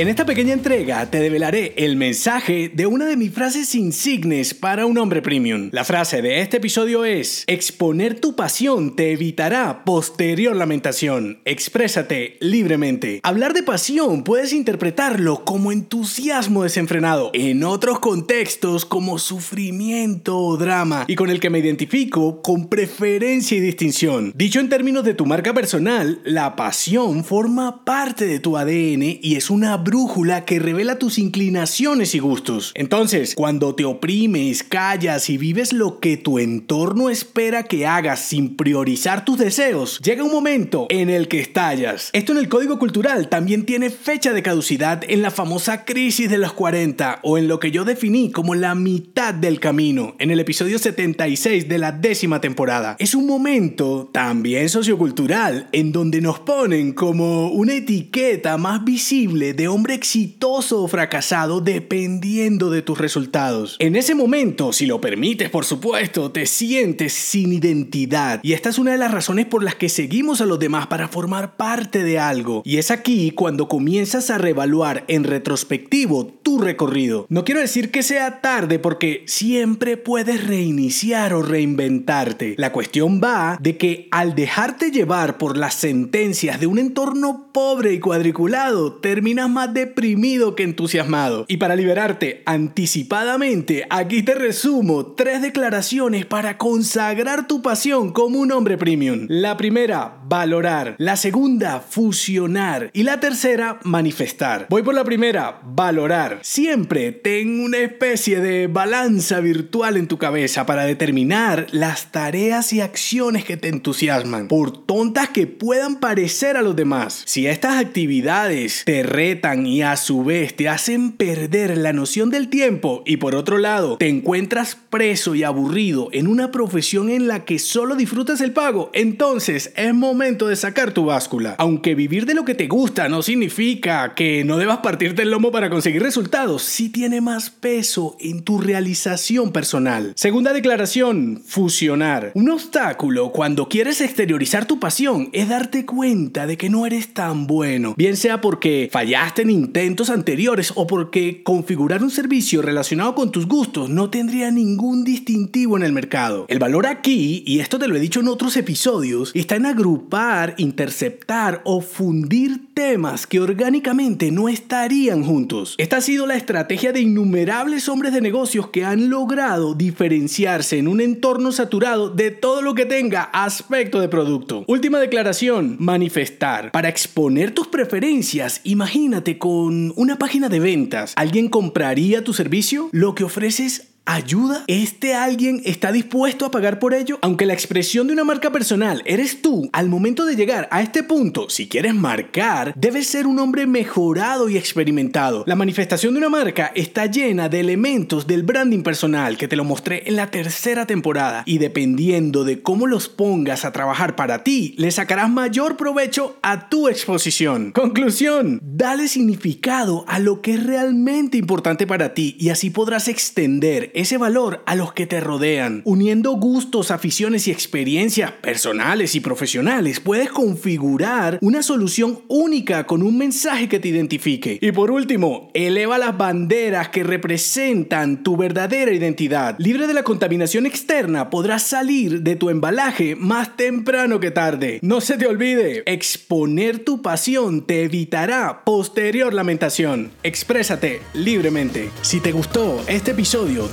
En esta pequeña entrega te develaré el mensaje de una de mis frases insignes para un hombre premium. La frase de este episodio es, exponer tu pasión te evitará posterior lamentación. Exprésate libremente. Hablar de pasión puedes interpretarlo como entusiasmo desenfrenado, en otros contextos como sufrimiento o drama, y con el que me identifico con preferencia y distinción. Dicho en términos de tu marca personal, la pasión forma parte de tu ADN y es una brújula que revela tus inclinaciones y gustos. Entonces, cuando te oprimes, callas y vives lo que tu entorno espera que hagas sin priorizar tus deseos, llega un momento en el que estallas. Esto en el código cultural también tiene fecha de caducidad en la famosa crisis de los 40 o en lo que yo definí como la mitad del camino en el episodio 76 de la décima temporada. Es un momento también sociocultural en donde nos ponen como una etiqueta más visible de hombre exitoso o fracasado dependiendo de tus resultados. En ese momento, si lo permites, por supuesto, te sientes sin identidad. Y esta es una de las razones por las que seguimos a los demás para formar parte de algo. Y es aquí cuando comienzas a reevaluar en retrospectivo recorrido. No quiero decir que sea tarde porque siempre puedes reiniciar o reinventarte. La cuestión va de que al dejarte llevar por las sentencias de un entorno pobre y cuadriculado, terminas más deprimido que entusiasmado. Y para liberarte anticipadamente, aquí te resumo tres declaraciones para consagrar tu pasión como un hombre premium. La primera, valorar. La segunda, fusionar. Y la tercera, manifestar. Voy por la primera, valorar. Siempre ten una especie de balanza virtual en tu cabeza para determinar las tareas y acciones que te entusiasman, por tontas que puedan parecer a los demás. Si estas actividades te retan y a su vez te hacen perder la noción del tiempo y por otro lado te encuentras preso y aburrido en una profesión en la que solo disfrutas el pago, entonces es momento de sacar tu báscula. Aunque vivir de lo que te gusta no significa que no debas partirte el lomo para conseguir resultados, sí tiene más peso en tu realización personal. Segunda declaración, fusionar. Un obstáculo cuando quieres exteriorizar tu pasión es darte cuenta de que no eres tan bueno, bien sea porque fallaste en intentos anteriores o porque configurar un servicio relacionado con tus gustos no tendría ningún distintivo en el mercado. El valor aquí, y esto te lo he dicho en otros episodios, está en agrupar, interceptar o fundir temas que orgánicamente no estarían juntos. Esta ha sido la estrategia de innumerables hombres de negocios que han logrado diferenciarse en un entorno saturado de todo lo que tenga aspecto de producto. Última declaración, manifestar. Para exponer tus preferencias, imagínate con una página de ventas. ¿Alguien compraría tu servicio? Lo que ofreces ayuda? ¿Este alguien está dispuesto a pagar por ello? Aunque la expresión de una marca personal eres tú, al momento de llegar a este punto, si quieres marcar, debes ser un hombre mejorado y experimentado. La manifestación de una marca está llena de elementos del branding personal que te lo mostré en la tercera temporada y dependiendo de cómo los pongas a trabajar para ti, le sacarás mayor provecho a tu exposición. Conclusión, dale significado a lo que es realmente importante para ti y así podrás extender ese valor a los que te rodean. Uniendo gustos, aficiones y experiencias personales y profesionales, puedes configurar una solución única con un mensaje que te identifique. Y por último, eleva las banderas que representan tu verdadera identidad. Libre de la contaminación externa, podrás salir de tu embalaje más temprano que tarde. No se te olvide, exponer tu pasión te evitará posterior lamentación. Exprésate libremente. Si te gustó este episodio,